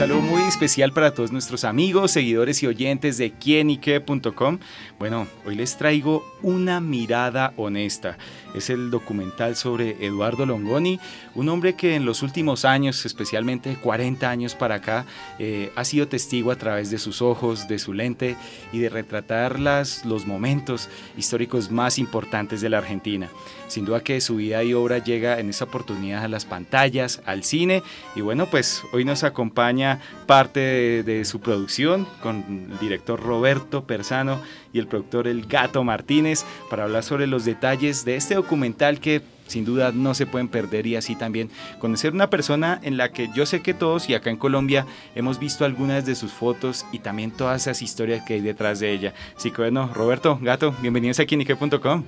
Saludo muy especial para todos nuestros amigos, seguidores y oyentes de quienique.com. Bueno, hoy les traigo Una mirada honesta. Es el documental sobre Eduardo Longoni, un hombre que en los últimos años, especialmente 40 años para acá, eh, ha sido testigo a través de sus ojos, de su lente y de retratar las, los momentos históricos más importantes de la Argentina. Sin duda que su vida y obra llega en esa oportunidad a las pantallas, al cine y bueno, pues hoy nos acompaña parte de, de su producción con el director Roberto Persano y el productor El Gato Martínez para hablar sobre los detalles de este documental que sin duda no se pueden perder y así también conocer una persona en la que yo sé que todos y acá en Colombia hemos visto algunas de sus fotos y también todas esas historias que hay detrás de ella. Así que bueno, Roberto, Gato, bienvenidos aquí en Ike.com.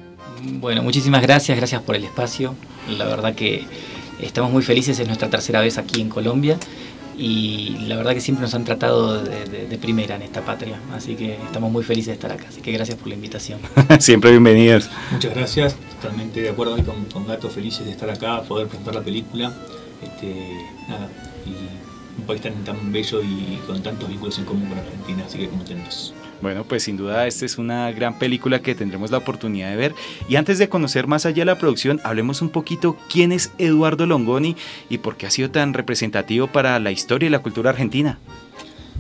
Bueno, muchísimas gracias, gracias por el espacio. La verdad que estamos muy felices, es nuestra tercera vez aquí en Colombia y la verdad que siempre nos han tratado de, primera en esta patria, así que estamos muy felices de estar acá, así que gracias por la invitación. siempre bienvenidos. Muchas gracias, totalmente de acuerdo con, con Gato, felices de estar acá, poder presentar la película, este, nada, y un país tan, tan bello y con tantos vínculos en común con Argentina, así que contentos. Bueno, pues sin duda esta es una gran película que tendremos la oportunidad de ver. Y antes de conocer más allá la producción, hablemos un poquito quién es Eduardo Longoni y por qué ha sido tan representativo para la historia y la cultura argentina.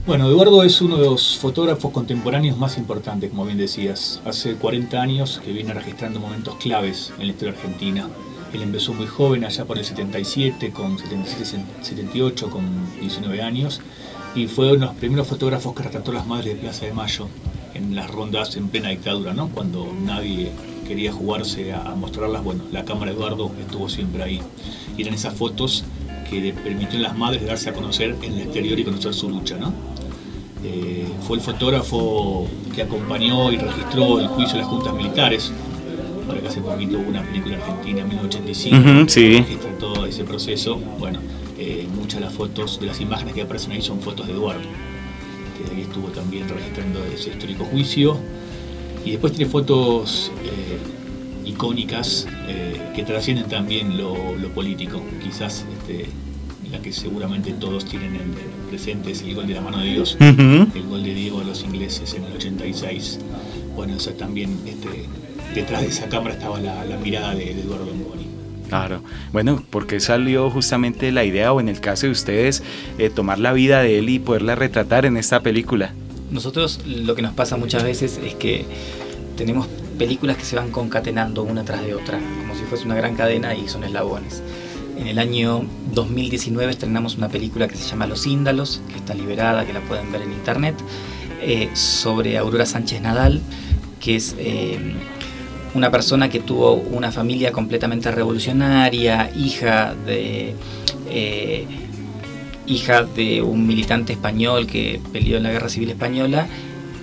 Bueno, Eduardo es uno de los fotógrafos contemporáneos más importantes, como bien decías. Hace 40 años que viene registrando momentos claves en la historia argentina. Él empezó muy joven, allá por el 77, con 77, 78, con 19 años, y fue uno de los primeros fotógrafos que retrató las madres de Plaza de Mayo en las rondas en plena dictadura, ¿no? cuando nadie quería jugarse a, mostrarlas. Bueno, la cámara Eduardo estuvo siempre ahí. Y eran esas fotos que le permitieron a las madres darse a conocer en el exterior y conocer su lucha. ¿no? Eh, fue el fotógrafo que acompañó y registró el juicio de las juntas militares. Ahora que hace poquito hubo una película argentina en 1985 que registra todo ese proceso. Bueno, eh, muchas de las fotos, de las imágenes que aparecen ahí son fotos de Eduardo, que ahí estuvo también registrando ese histórico juicio. Y después tiene fotos eh, icónicas eh, que trascienden también lo, político. Quizás este, la que seguramente todos tienen en presente es el gol de la mano de Dios, el gol de Diego a los ingleses en el 86. Bueno, eso también este, detrás de esa cámara estaba la, mirada de, de Eduardo Mori. Claro. Bueno, porque salió justamente la idea, o en el caso de ustedes, eh, tomar la vida de él y poderla retratar en esta película? Nosotros lo que nos pasa muchas veces es que tenemos películas que se van concatenando una tras de otra, como si fuese una gran cadena y son eslabones. En el año 2019 estrenamos una película que se llama Los Índalos, que está liberada, que la pueden ver en internet, eh, sobre Aurora Sánchez Nadal, que es eh, una persona que tuvo una familia completamente revolucionaria, hija de, eh, hija de un militante español que peleó en la Guerra Civil Española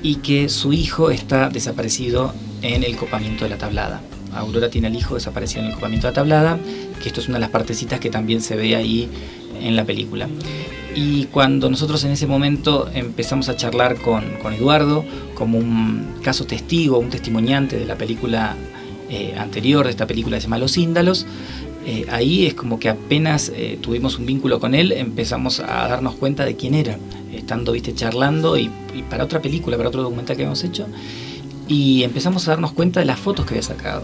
y que su hijo está desaparecido en el copamiento de la tablada. Aurora tiene al hijo desaparecido en el copamiento de la tablada, que esto es una de las partecitas que también se ve ahí en la película. Y cuando nosotros en ese momento empezamos a charlar con, Eduardo como un caso testigo, un testimoniante de la película eh, anterior, de esta película que se llama Los Índalos, eh, ahí es como que apenas eh, tuvimos un vínculo con él, empezamos a darnos cuenta de quién era, estando, viste, charlando y, y, para otra película, para otro documental que habíamos hecho, y empezamos a darnos cuenta de las fotos que había sacado.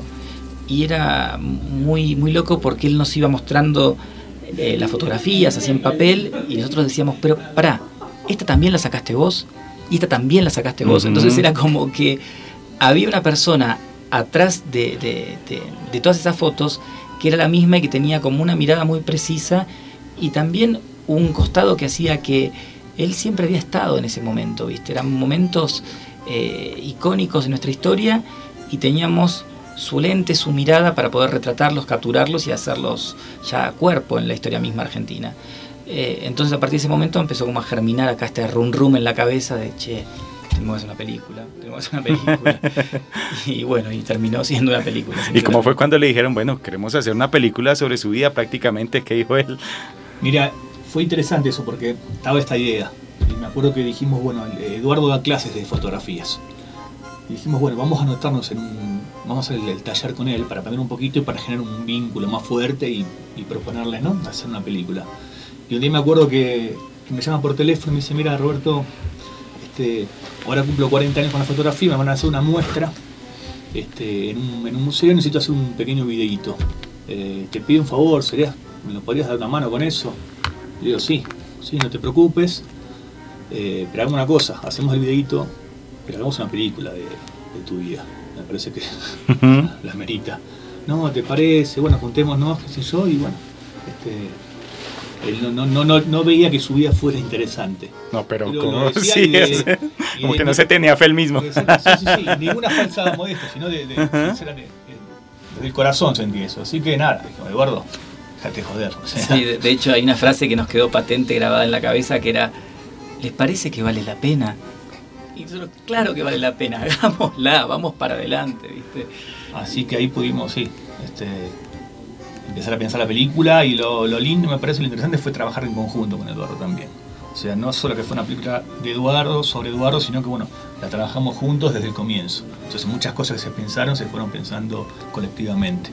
Y era muy, muy loco porque él nos iba mostrando eh, las fotografías así en papel y nosotros decíamos, pero pará, esta también la sacaste vos y esta también la sacaste vos. Entonces era como que había una persona atrás de, todas esas fotos que era la misma y que tenía como una mirada muy precisa y también un costado que hacía que él siempre había estado en ese momento, ¿viste? Eran momentos eh, icónicos en nuestra historia y teníamos su lente, su mirada para poder retratarlos, capturarlos y hacerlos ya a cuerpo en la historia misma argentina. Eh, entonces a partir de ese momento empezó como a germinar acá este rum rum en la cabeza de, che, tenemos que hacer una película, tenemos que hacer una película. y bueno, y terminó siendo una película. ¿Y cómo fue cuando le dijeron, bueno, queremos hacer una película sobre su vida prácticamente? ¿Qué dijo él? Mira, fue interesante eso porque estaba esta idea. Y me acuerdo que dijimos, bueno, Eduardo da clases de fotografías. Y dijimos, bueno, vamos a anotarnos en un. Vamos a hacer el, taller con él para aprender un poquito y para generar un vínculo más fuerte y, proponerle, ¿no? Hacer una película. Y un día me acuerdo que me llama por teléfono y me dice, mira Roberto, este, ahora cumplo 40 años con la fotografía, me van a hacer una muestra este, en, un, museo, necesito hacer un pequeño videíto. Eh, te pido un favor, ¿sería, ¿me lo podrías dar una mano con eso? Le digo, sí, sí, no te preocupes, eh, pero hagamos una cosa, hacemos el videíto, pero hagamos una película de, tu vida. Me parece que la merita. No, ¿te parece? Bueno, juntémonos, qué sé yo, y bueno, este, él no, no, no, no, veía que su vida fuera interesante. No, pero, como, sí, como que no se tenía fe el mismo. Sí, sí, sí, ninguna falsa modestia, sino de, de, del corazón sentí eso. Así que nada, dijo, Eduardo, déjate joder. Sí, de, hecho hay una frase que nos quedó patente grabada en la cabeza que era, ¿les parece que vale la pena? Y nosotros, claro que vale la pena, hagámosla, vamos para adelante, ¿viste? Así que ahí pudimos, sí, este, empezar a pensar la película y lo, lindo, me parece, lo interesante fue trabajar en conjunto con Eduardo también. O sea, no solo que fue una película de Eduardo sobre Eduardo, sino que bueno, la trabajamos juntos desde el comienzo. Entonces muchas cosas que se pensaron se fueron pensando colectivamente.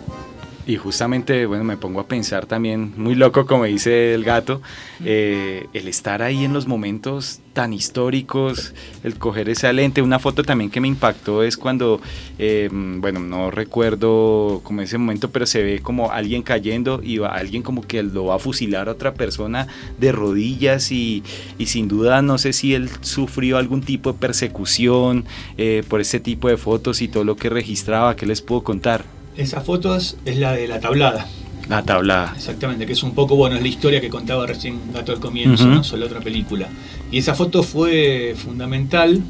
Y justamente, bueno, me pongo a pensar también, muy loco como dice el gato, eh, el estar ahí en los momentos tan históricos, el coger esa lente. Una foto también que me impactó es cuando, eh, bueno, no recuerdo como ese momento, pero se ve como alguien cayendo y va, alguien como que lo va a fusilar a otra persona de rodillas y, y sin duda no sé si él sufrió algún tipo de persecución eh, por ese tipo de fotos y todo lo que registraba, ¿qué les puedo contar? Esa foto es, la de la tablada. La tablada. Exactamente, que es un poco, bueno, es la historia que contaba recién Gato al comienzo, ¿no? sobre otra película. Y esa foto fue fundamental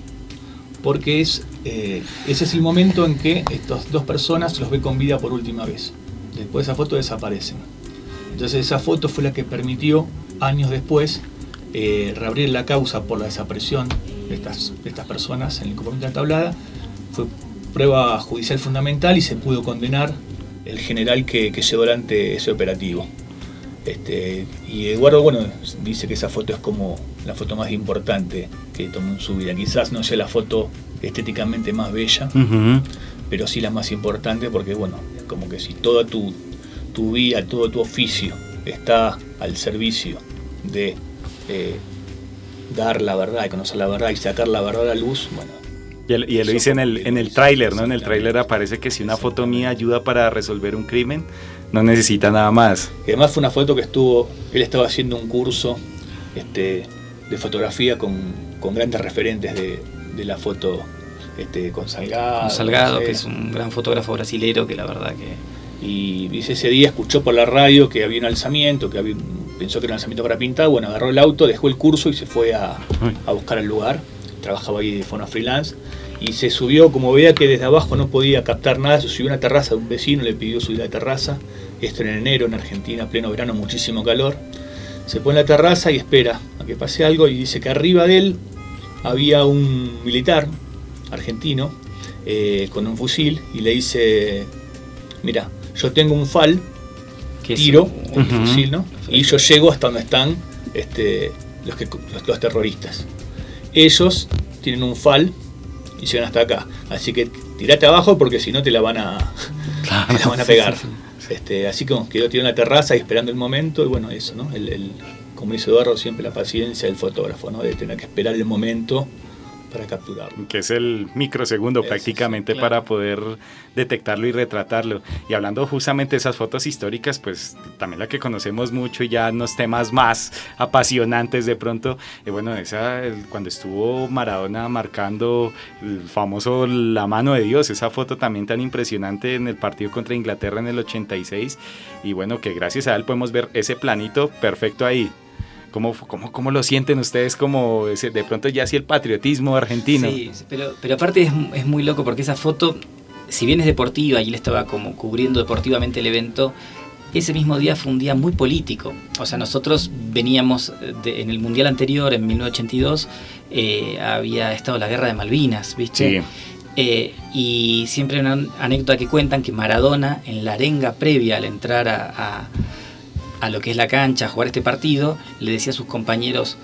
porque es, eh, ese es el momento en que estas dos personas los ve con vida por última vez. Después de esa foto desaparecen. Entonces esa foto fue la que permitió, años después, eh, reabrir la causa por la desaparición de estas, de estas personas en el componente de la tablada. Fue prueba judicial fundamental y se pudo condenar el general que, llevó adelante ese operativo. Este, y Eduardo, bueno, dice que esa foto es como la foto más importante que tomó en su vida. Quizás no sea la foto estéticamente más bella, pero sí la más importante porque, bueno, como que si toda tu, tu vida, todo tu oficio está al servicio de eh, dar la verdad y conocer la verdad y sacar la verdad a la luz, bueno, y él, lo dice en el, en el tráiler, ¿no? En el tráiler aparece que si una foto mía ayuda para resolver un crimen, no necesita nada más. Y además fue una foto que estuvo, él estaba haciendo un curso este, de fotografía con, grandes referentes de, la foto este, con Salgado. Con Salgado, que es un gran fotógrafo brasilero que la verdad que... Y dice, ese día escuchó por la radio que había un alzamiento, que había, pensó que era un alzamiento para pintar, bueno, agarró el auto, dejó el curso y se fue a, a buscar el lugar trabajaba ahí de forma freelance, y se subió, como veía que desde abajo no podía captar nada, se subió a una terraza de un vecino, le pidió subir a la terraza, esto en enero en Argentina, pleno verano, muchísimo calor, se pone en la terraza y espera a que pase algo y dice que arriba de él había un militar argentino eh, con un fusil y le dice, mira, yo tengo un FAL, tiro el fusil, ¿no? Y yo llego hasta donde están este, los, que, los terroristas ellos tienen un fal y llegan hasta acá. Así que tirate abajo porque si no te la van a, van a pegar. Este, así que quedó tirado en la terraza y esperando el momento y bueno, eso, ¿no? El, como dice Eduardo, siempre la paciencia del fotógrafo, ¿no? De tener que esperar el momento para capturarlo. Que es el microsegundo prácticamente para poder detectarlo y retratarlo. Y hablando justamente de esas fotos históricas, pues también la que conocemos mucho y ya unos temas más apasionantes de pronto, eh, bueno, esa cuando estuvo Maradona marcando el famoso La mano de Dios, esa foto también tan impresionante en el partido contra Inglaterra en el 86 y bueno, que gracias a él podemos ver ese planito perfecto ahí. ¿Cómo, cómo, cómo lo sienten ustedes como de pronto ya así el patriotismo argentino? Sí, pero, pero aparte es, es muy loco porque esa foto, si bien es deportiva y él estaba como cubriendo deportivamente el evento, ese mismo día fue un día muy político. O sea, nosotros veníamos en el Mundial anterior, en 1982, eh, había estado la guerra de Malvinas, ¿viste? Sí. Eh, y siempre hay una anécdota que cuentan que Maradona, en la arenga previa al entrar a a lo que es la cancha, a jugar este partido, le decía a sus compañeros,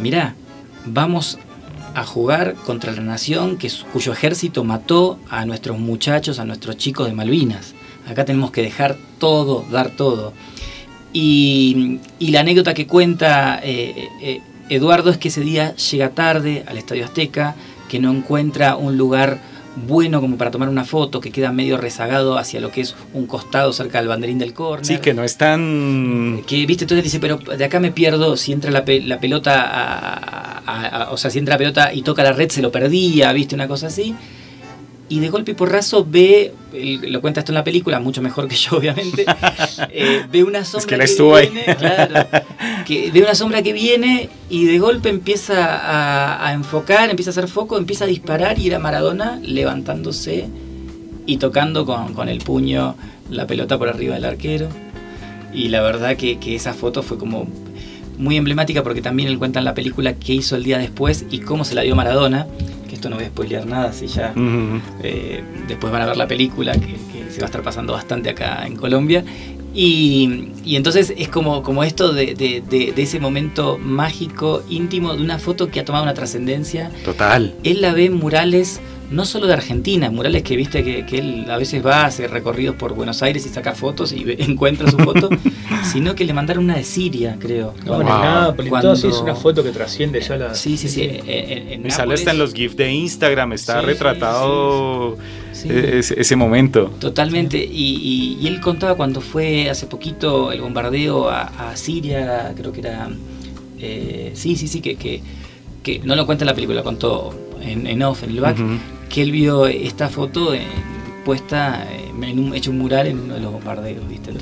mirá, vamos a jugar contra la nación que, cuyo ejército mató a nuestros muchachos, a nuestros chicos de Malvinas. Acá tenemos que dejar todo, dar todo. Y, la anécdota que cuenta eh, eh, Eduardo es que ese día llega tarde al Estadio Azteca, que no encuentra un lugar bueno como para tomar una foto, que queda medio rezagado hacia lo que es un costado cerca del banderín del córner. Sí, que no es tan... Que, viste, entonces dice, pero de acá me pierdo, si entra la, pelota, o sea, si entra la pelota y toca la red, se lo perdía, viste, una cosa así y de golpe y porrazo ve, lo cuenta esto en la película, mucho mejor que yo obviamente, eh, ve una sombra que, viene, Claro, que ve una sombra que viene y de golpe empieza a, enfocar, empieza a hacer foco, empieza a disparar y era Maradona levantándose y tocando con, el puño la pelota por arriba del arquero. Y la verdad que, que esa foto fue como muy emblemática porque también él cuenta en la película qué hizo el día después y cómo se la dio Maradona esto no voy a spoilear nada, si ya eh, después van a ver la película que, se va a estar pasando bastante acá en Colombia. Y, entonces es como, como esto de, de, ese momento mágico, íntimo, de una foto que ha tomado una trascendencia. Total. Él la ve en murales no solo de Argentina, murales que viste que, él a veces va a hacer recorridos por Buenos Aires y saca fotos y encuentra su foto, sino que le mandaron una de Siria, creo. No, wow. nada, pero sí es una foto que trasciende ya la... Sí, sí, sí. En, en, sale hasta en los GIFs de Instagram, está retratado ese, momento. Totalmente, y, él contaba cuando fue hace poquito el bombardeo a, Siria, creo que era... Eh, sí, sí, sí, que, que, que no lo cuenta en la película, contó en, en off, en el back, que él vio esta foto puesta en un, hecho un mural en uno de los bombardeos, ¿viste?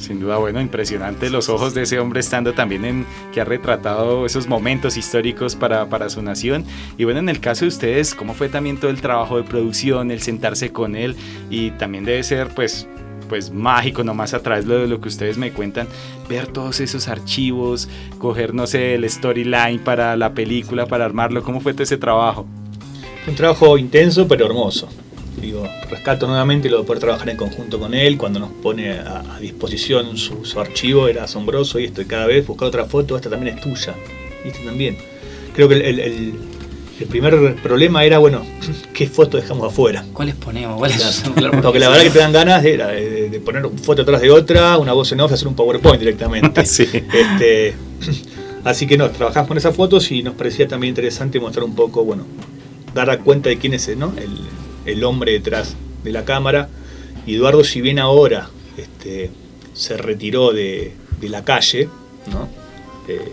Sin duda, bueno, impresionante los ojos de ese hombre estando también en que ha retratado esos momentos históricos para, para, su nación. Y bueno, en el caso de ustedes, ¿cómo fue también todo el trabajo de producción, el sentarse con él? Y también debe ser, pues, pues mágico nomás a través de lo que ustedes me cuentan, ver todos esos archivos, coger, no sé, el storyline para la película, para armarlo. ¿Cómo fue todo ese trabajo? Un trabajo intenso pero hermoso. Digo, rescato nuevamente lo de poder trabajar en conjunto con él, cuando nos pone a, disposición su, archivo, era asombroso y esto, y cada vez buscar otra foto, esta también es tuya, y esta también. Creo que el el primer problema era, bueno, ¿qué foto dejamos afuera? ¿Cuáles ponemos? Porque la verdad que te dan ganas de, de, poner una foto atrás de otra, una voz en off, hacer un PowerPoint directamente. Este, así que no, trabajamos con esas fotos y nos parecía también interesante mostrar un poco, bueno, dar cuenta de quién es ¿no? el, hombre detrás de la cámara. Eduardo, si bien ahora este, se retiró de, la calle. Eh,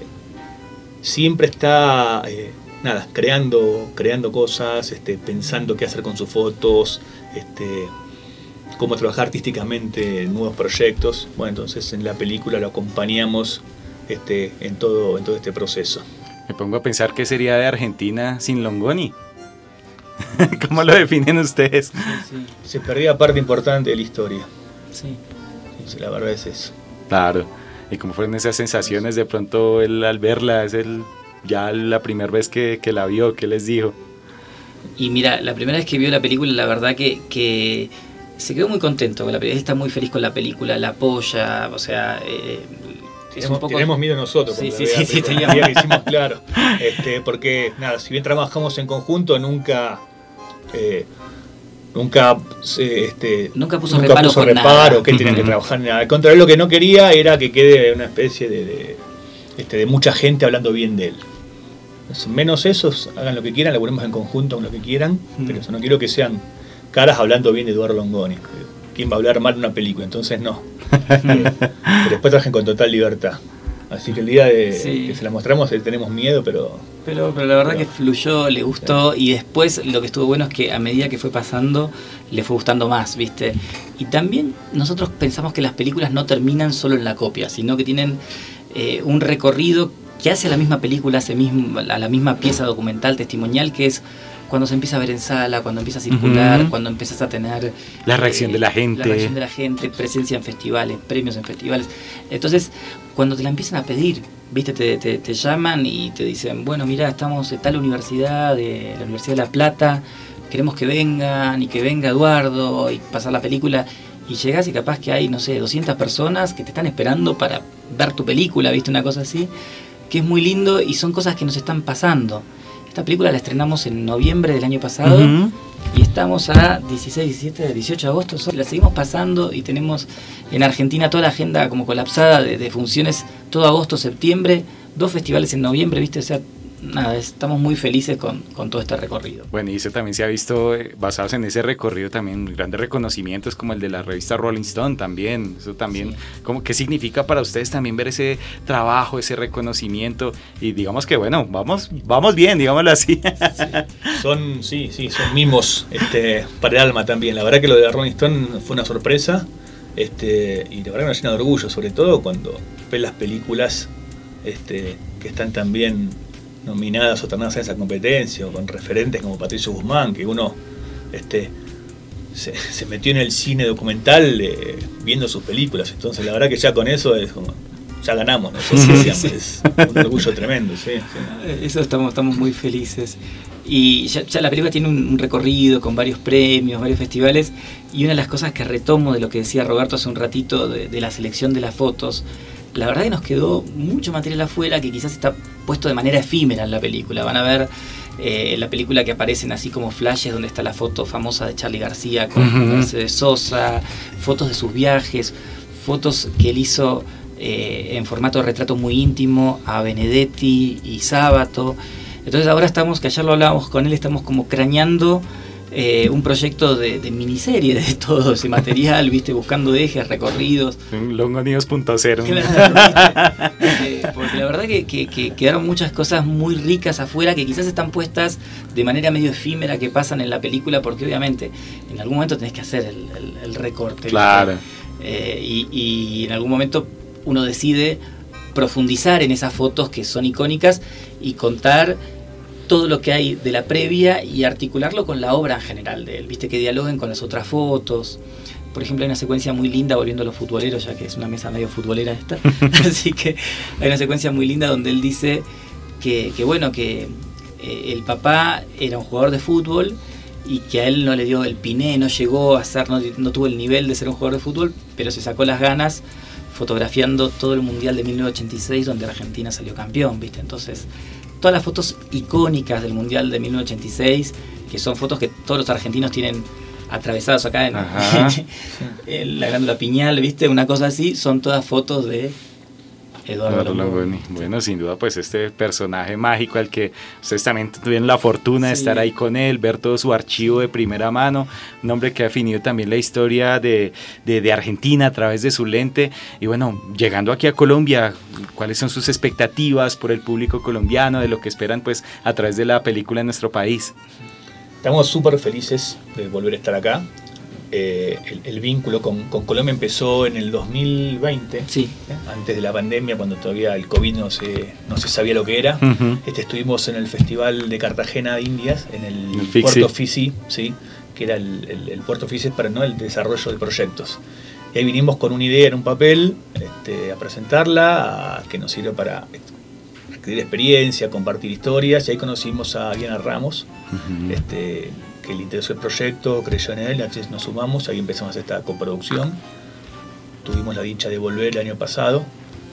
siempre está... Eh, nada, creando, creando cosas, este, pensando qué hacer con sus fotos, este, cómo trabajar artísticamente en nuevos proyectos. Bueno, entonces en la película lo acompañamos este, en, todo, en todo este proceso. Me pongo a pensar qué sería de Argentina sin Longoni. ¿Cómo lo definen ustedes? Se perdía parte importante de la historia. Sí. La verdad es eso. Claro. ¿Y cómo fueron esas sensaciones de pronto él al verla? Es el ya la primera vez que, la vio, ¿qué les dijo? Y mira, la primera vez que vio la película, la verdad que, se quedó muy contento con la película, está muy feliz con la película, la apoya, o sea... Eh, tenemos, miedo nosotros. Sí, sí, sí, sí, teníamos. que hicimos, claro. Este, porque, nada, si bien trabajamos en conjunto, nunca... Eh, nunca este, nunca puso reparo, puso reparo que tenían que trabajar al contrario lo que no quería era que quede una especie de, este, de mucha gente hablando bien de él menos esos, hagan lo que quieran, laburemos en conjunto con lo que quieran, mm. pero eso no quiero que sean caras hablando bien de Eduardo Longoni. ¿Quién va a hablar mal de una película? Entonces no. pero después trabajen con total libertad. Así que el día de que se la mostramos eh, tenemos miedo, pero... Pero, pero la verdad que fluyó, le gustó y después lo que estuvo bueno es que a medida que fue pasando le fue gustando más, ¿viste? Y también nosotros pensamos que las películas no terminan solo en la copia, sino que tienen eh, un recorrido que hace la misma película, hace mismo, a la misma pieza documental, testimonial, que es cuando se empieza a ver en sala, cuando empieza a circular, cuando empiezas a tener... La reacción de la gente. La reacción de la gente, presencia en festivales, premios en festivales. Entonces, cuando te la empiezan a pedir, viste, te, te, llaman y te dicen, bueno, mira, estamos en tal universidad, de la Universidad de La Plata, queremos que vengan y que venga Eduardo y pasar la película. Y llegas y capaz que hay, no sé, 200 personas que te están esperando para ver tu película, viste, una cosa así, que es muy lindo y son cosas que nos están pasando. Esta película la estrenamos en noviembre del año pasado y estamos a 16, 17, 18 de agosto, la seguimos pasando y tenemos en Argentina toda la agenda como colapsada de, de funciones todo agosto, septiembre, dos festivales en noviembre, ¿viste? O sea, nada, estamos muy felices con, todo este recorrido. Bueno, y eso también se ha visto, eh, basados en ese recorrido, también grandes reconocimientos como el de la revista Rolling Stone también. Eso también, como, ¿qué significa para ustedes también ver ese trabajo, ese reconocimiento? Y digamos que, bueno, vamos, vamos bien, digámoslo así. Son, sí, sí, son mimos este, para el alma también. La verdad que lo de la Rolling Stone fue una sorpresa. Este, y la verdad que nos llena de orgullo, sobre todo cuando ves las películas este, que están también nominadas o ternadas en esa competencia, o con referentes como Patricio Guzmán, que uno este, se, metió en el cine documental eh, viendo sus películas. Entonces, la verdad que ya con eso es como, ya ganamos, es un orgullo tremendo. Eh, eso estamos, estamos muy felices. Y ya, la película tiene un, recorrido con varios premios, varios festivales, y una de las cosas que retomo de lo que decía Roberto hace un ratito, de la selección de las fotos, la verdad que nos quedó mucho material afuera que quizás está puesto de manera efímera en la película. Van a ver eh, la película que aparecen así como flashes donde está la foto famosa de Charlie García con Mercedes Sosa, fotos de sus viajes, fotos que él hizo eh, en formato de retrato muy íntimo a Benedetti y Sábato. Entonces ahora estamos, que ayer lo hablábamos con él, estamos como crañando eh, un proyecto de, miniserie de todo ese material, viste, buscando ejes, recorridos. Longonidos.0. Eh, porque la verdad que, quedaron muchas cosas muy ricas afuera que quizás están puestas de manera medio efímera que pasan en la película, porque obviamente en algún momento tenés que hacer el, recorte. Claro. Eh, y, y en algún momento uno decide profundizar en esas fotos que son icónicas y contar todo lo que hay de la previa y articularlo con la obra en general de él, viste que dialoguen con las otras fotos. Por ejemplo, hay una secuencia muy linda, volviendo a los futboleros, ya que es una mesa medio futbolera esta. Así que hay una secuencia muy linda donde él dice que, bueno, que eh, el papá era un jugador de fútbol y que a él no le dio el piné, no llegó a ser, no, no tuvo el nivel de ser un jugador de fútbol, pero se sacó las ganas fotografiando todo el Mundial de 1986 donde Argentina salió campeón, ¿viste? Entonces, todas las fotos icónicas del Mundial de 1986, que son fotos que todos los argentinos tienen atravesados acá en, en la glándula piñal, ¿viste? Una cosa así, son todas fotos de Eduardo, Bueno, sin duda, pues este personaje mágico al que ustedes también tuvieron la fortuna de estar ahí con él, ver todo su archivo de primera mano, un hombre que ha definido también la historia de, de, Argentina a través de su lente. Y bueno, llegando aquí a Colombia, ¿cuáles son sus expectativas por el público colombiano, de lo que esperan pues a través de la película en nuestro país? Estamos súper felices de volver a estar acá. Eh, el, vínculo con, Colombia empezó en el 2020, sí. ¿eh? antes de la pandemia, cuando todavía el COVID no se, no se sabía lo que era. este, estuvimos en el Festival de Cartagena de Indias, en el, puerto Fisi, ¿sí? que era el, puerto Fisi para ¿no? el desarrollo de proyectos. Y ahí vinimos con una idea en un papel este, a presentarla, a, que nos sirvió para adquirir experiencia, compartir historias, y ahí conocimos a Diana Ramos, este, que le interesó el proyecto, creyó en él, entonces nos sumamos, ahí empezamos esta coproducción. Tuvimos la dicha de volver el año pasado,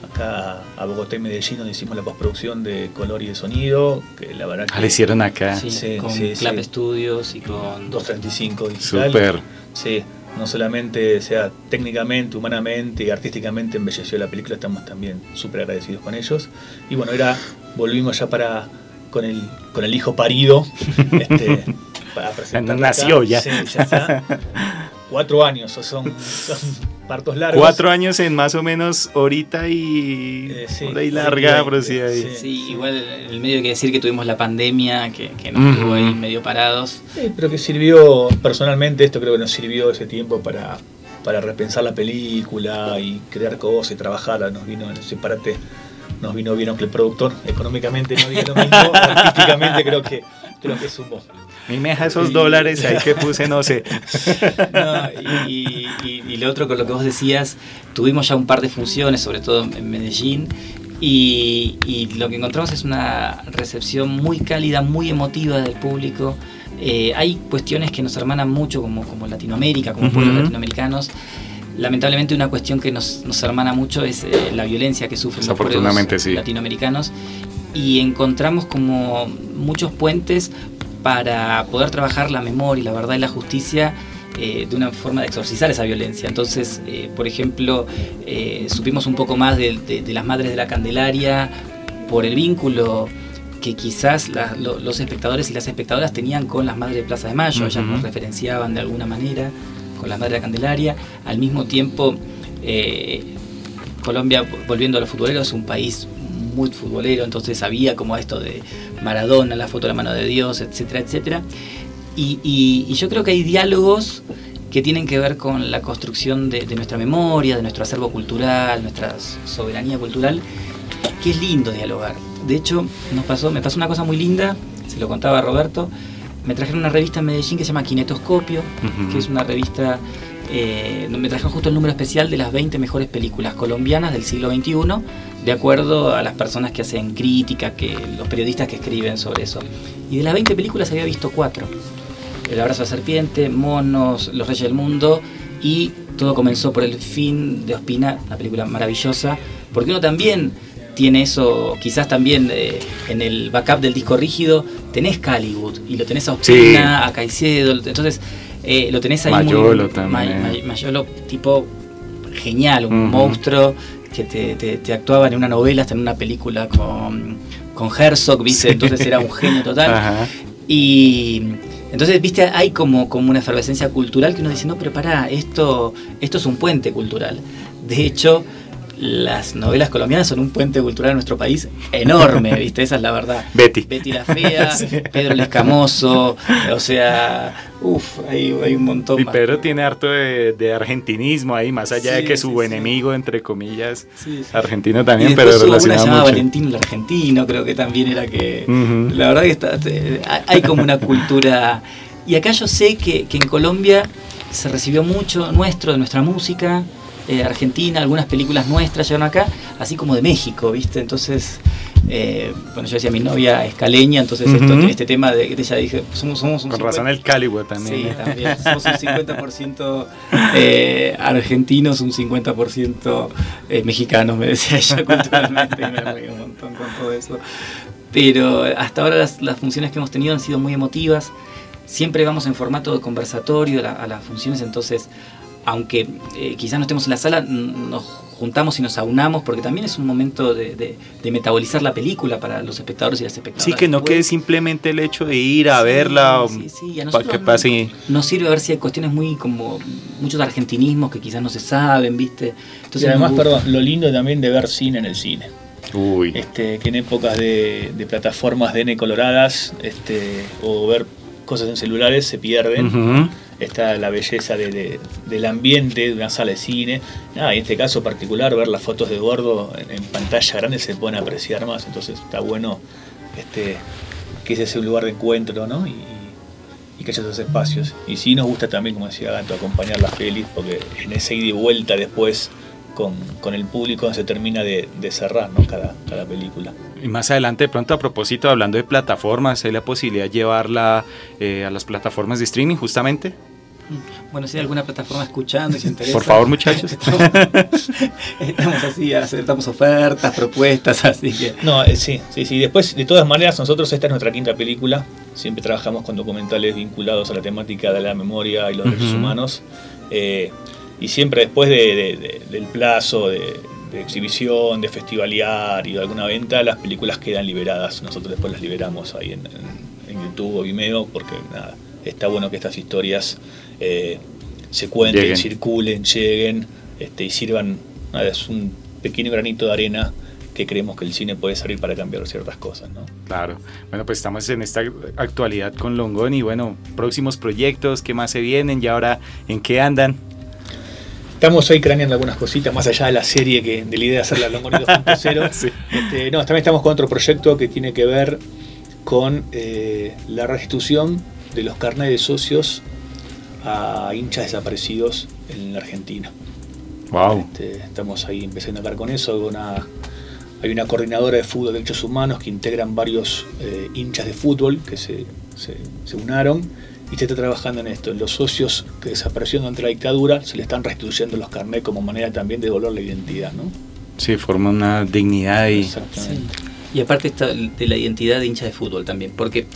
acá a Bogotá y Medellín, donde hicimos la postproducción de color y de sonido, que la verdad ah, que... hicieron acá. Sí, con Clap Studios y con... 235 digital. Super. Sí, no solamente sea técnicamente, humanamente y artísticamente embelleció la película, estamos también súper agradecidos con ellos. Y bueno, ahora volvimos ya para con el, con el hijo parido, este, Nació ya. Cuatro años, son, partos largos. Cuatro años en más o menos horita y, eh, larga, por sí, sí, igual en el medio hay que decir que tuvimos la pandemia, que, nos tuvo ahí medio parados. pero que sirvió, personalmente, esto creo que nos sirvió ese tiempo para, para repensar la película y crear cosas y trabajar. Nos vino en ese parate, nos vino bien, aunque el productor económicamente no diga lo mismo, artísticamente creo que, creo que sumó. Mi meja esos dólares ahí que puse, no sé. y, lo otro con lo que vos decías, tuvimos ya un par de funciones, sobre todo en Medellín, y, lo que encontramos es una recepción muy cálida, muy emotiva del público. Eh, hay cuestiones que nos hermanan mucho como, como Latinoamérica, como pueblos latinoamericanos. Lamentablemente una cuestión que nos, nos hermana mucho es eh, la violencia que sufren los pueblos latinoamericanos y encontramos como muchos puentes para poder trabajar la memoria, la verdad y la justicia eh, de una forma de exorcizar esa violencia. Entonces, eh, por ejemplo, eh, supimos un poco más de, las Madres de la Candelaria por el vínculo que quizás los espectadores y las espectadoras tenían con las Madres de Plaza de Mayo, ellas nos referenciaban de alguna manera con las Madres de la Candelaria. Al mismo tiempo, Colombia, volviendo a los futboleros, es un país muy futbolero, entonces había como esto de Maradona, la foto de la mano de Dios, etcétera, etcétera. Y, yo creo que hay diálogos que tienen que ver con la construcción de, nuestra memoria, de nuestro acervo cultural, nuestra soberanía cultural, que es lindo dialogar. De hecho, nos pasó, me pasó una cosa muy linda, se lo contaba a Roberto, me trajeron una revista en Medellín que se llama Kinetoscopio, que es una revista eh, me trajeron justo el número especial de las 20 mejores películas colombianas del siglo XXI, de acuerdo a las personas que hacen crítica, que los periodistas que escriben sobre eso. Y de las 20 películas había visto cuatro. El abrazo a la serpiente, Monos, Los Reyes del Mundo y todo comenzó por el fin de Ospina, una película maravillosa, porque uno también tiene eso, quizás también eh, en el backup del disco rígido, tenés Caliwood y lo tenés a Ospina, a Caicedo, entonces eh, lo tenés ahí Mayolo también. Mayolo tipo genial, un monstruo que te, actuaba en una novela, hasta en una película con, con Herzog, ¿viste? Entonces era un genio total. Y entonces, viste, hay como, como una efervescencia cultural que uno dice, no, pero pará, esto, esto es un puente cultural. De hecho, las novelas colombianas son un puente cultural en nuestro país enorme, ¿viste? Esa es la verdad. Betty. Betty la Fea, Pedro el Escamoso, o sea, uff, hay, un montón. Y Pedro tiene harto de, argentinismo ahí, más allá de que su enemigo, entre comillas, argentino también, pero relacionado una mucho. Valentino el argentino, creo que también era que. La verdad que está, hay como una cultura. Y acá yo sé que, que en Colombia se recibió mucho nuestro, de nuestra música eh, Argentina, algunas películas nuestras llegaron acá, así como de México, ¿viste? Entonces, eh, bueno, yo decía, mi novia es caleña, entonces este tema de que ella dije, somos, somos un Con razón el Calibo también. Sí, también. Somos un 50% eh, argentinos, un 50% eh, mexicanos, me decía ella culturalmente, y me reí un montón con todo eso. Pero hasta ahora las, funciones que hemos tenido han sido muy emotivas. Siempre vamos en formato de conversatorio a las funciones, entonces aunque eh, quizás no estemos en la sala, nos juntamos y nos aunamos porque también es un momento de, metabolizar la película para los espectadores y las espectadoras. Sí, que no quede simplemente el hecho de ir a verla sí, sí. A para que pase. Nos sirve a ver si hay cuestiones muy como muchos argentinismos que quizás no se saben, ¿viste? Entonces, y además, perdón, lo lindo también de ver cine en el cine. Uy. Este, que en épocas de, plataformas de N coloradas este, o ver cosas en celulares se pierden está la belleza del ambiente de una sala de cine. y en este caso particular, ver las fotos de Eduardo en, pantalla grande se a apreciar más, entonces está bueno este, que ese sea un lugar de encuentro ¿no? y, que haya esos espacios. Y sí nos gusta también, como decía Gato, acompañar la feliz, porque en ese ida y vuelta después con, el público se termina de, cerrar ¿no? cada, cada película. Y más adelante, de pronto, a propósito, hablando de plataformas, ¿hay la posibilidad de llevarla eh, a las plataformas de streaming justamente? Bueno, si hay alguna plataforma escuchando y se interesa. Por favor, muchachos. Estamos, así, aceptamos ofertas, propuestas, así que. No, eh, sí, sí, sí. Después, de todas maneras, nosotros, esta es nuestra quinta película. Siempre trabajamos con documentales vinculados a la temática de la memoria y los derechos humanos. Eh, y siempre después del plazo de, exhibición, de festivalear y de alguna venta, las películas quedan liberadas. Nosotros después las liberamos ahí en, YouTube o Vimeo, porque nada, está bueno que estas historias eh, se cuenten, circulen, lleguen este, y sirvan. Nada, es un pequeño granito de arena que creemos que el cine puede servir para cambiar ciertas cosas. ¿no? Claro. Bueno, pues estamos en esta actualidad con Longón y bueno, próximos proyectos, ¿qué más se vienen y ahora en qué andan? Estamos ahí craneando algunas cositas más allá de la serie que de la idea de hacer la Longoni 2.0. este, no, también estamos con otro proyecto que tiene que ver con eh, la restitución de los carnets de socios a hinchas desaparecidos en la Argentina. Wow. Este, estamos ahí empezando a hablar con eso. hay una coordinadora de fútbol de derechos humanos que integran varios eh, hinchas de fútbol que se, se, se unaron y se está trabajando en esto. Los socios que desaparecieron durante la dictadura se le están restituyendo los carnets como manera también de devolver la identidad, ¿no? Sí, forma una dignidad y... Y aparte está de la identidad de hincha de fútbol también, porque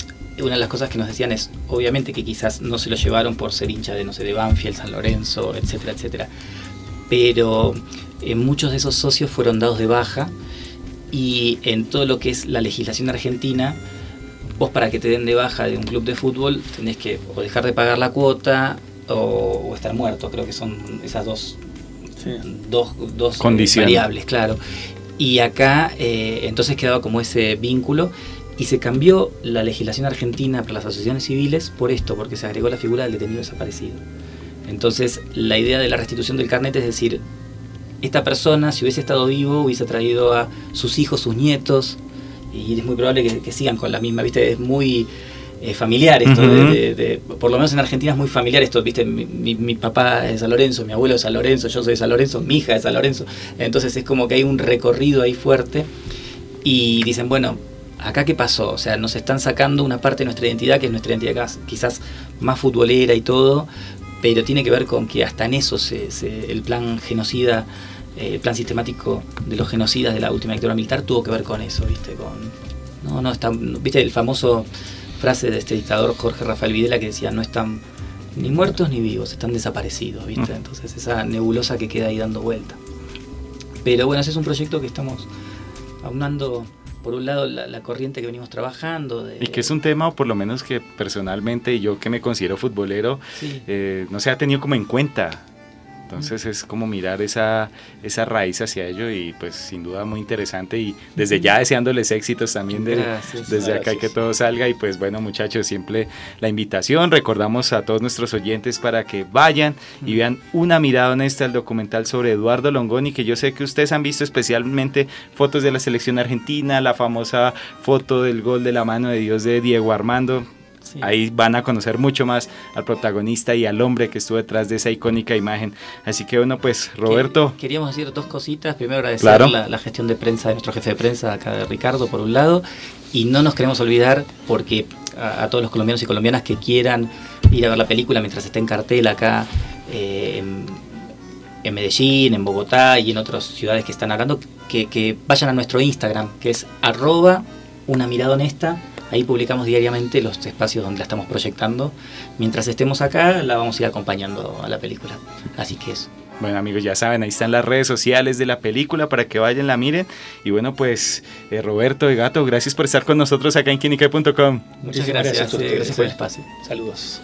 una de las cosas que nos decían es, obviamente que quizás no se lo llevaron por ser hincha de, no sé, de Banfield, San Lorenzo, etcétera, etcétera. Pero eh, muchos de esos socios fueron dados de baja y en todo lo que es la legislación argentina, vos para que te den de baja de un club de fútbol tenés que o dejar de pagar la cuota o, estar muerto, creo que son esas dos, dos, dos variables, claro. Y acá eh, entonces quedaba como ese vínculo y se cambió la legislación argentina para las asociaciones civiles por esto, porque se agregó la figura del detenido desaparecido. Entonces, la idea de la restitución del carnet es decir, esta persona, si hubiese estado vivo, hubiese traído a sus hijos, sus nietos, y es muy probable que, sigan con la misma, ¿viste? Es muy eh, familiar esto, de, por lo menos en Argentina es muy familiar esto, ¿viste? Mi, mi, papá es de San Lorenzo, mi abuelo es de San Lorenzo, yo soy de San Lorenzo, mi hija es de San Lorenzo, entonces es como que hay un recorrido ahí fuerte y dicen, bueno, acá qué pasó, o sea, nos están sacando una parte de nuestra identidad, que es nuestra identidad quizás más futbolera y todo, pero tiene que ver con que hasta en eso el plan genocida, eh, el plan sistemático de los genocidas de la última dictadura militar tuvo que ver con eso, ¿viste? Con, no, no, están, ¿viste? El famoso frase de este dictador Jorge Rafael Videla que decía, no están ni muertos ni vivos, están desaparecidos, ¿viste? Entonces esa nebulosa que queda ahí dando vuelta. Pero bueno, ese es un proyecto que estamos aunando por un lado la, corriente que venimos trabajando. y que es un tema, o por lo menos que personalmente, yo que me considero futbolero, eh, no se ha tenido como en cuenta. Entonces es como mirar esa, esa raíz hacia ello y pues sin duda muy interesante y desde ya deseándoles éxitos también de, desde acá que todo salga y pues bueno muchachos siempre la invitación, recordamos a todos nuestros oyentes para que vayan y vean una mirada honesta al documental sobre Eduardo Longoni que yo sé que ustedes han visto especialmente fotos de la selección argentina, la famosa foto del gol de la mano de Dios de Diego Armando, Ahí van a conocer mucho más al protagonista y al hombre que estuvo detrás de esa icónica imagen. Así que bueno, pues Roberto. Queríamos decir dos cositas. Primero agradecer la, gestión de prensa de nuestro jefe de prensa, acá de Ricardo, por un lado. Y no nos queremos olvidar, porque a, todos los colombianos y colombianas que quieran ir a ver la película mientras esté en cartel acá eh, en, Medellín, en Bogotá y en otras ciudades que están hablando, que, que vayan a nuestro Instagram, que es arroba una mirada honesta Ahí publicamos diariamente los espacios donde la estamos proyectando. Mientras estemos acá, la vamos a ir acompañando a la película. Así que eso. Bueno amigos, ya saben, ahí están las redes sociales de la película para que vayan, la miren. Y bueno, pues eh, Roberto de Gato, gracias por estar con nosotros acá en clinica.com. Muchas gracias, gracias, gracias por el espacio. Saludos.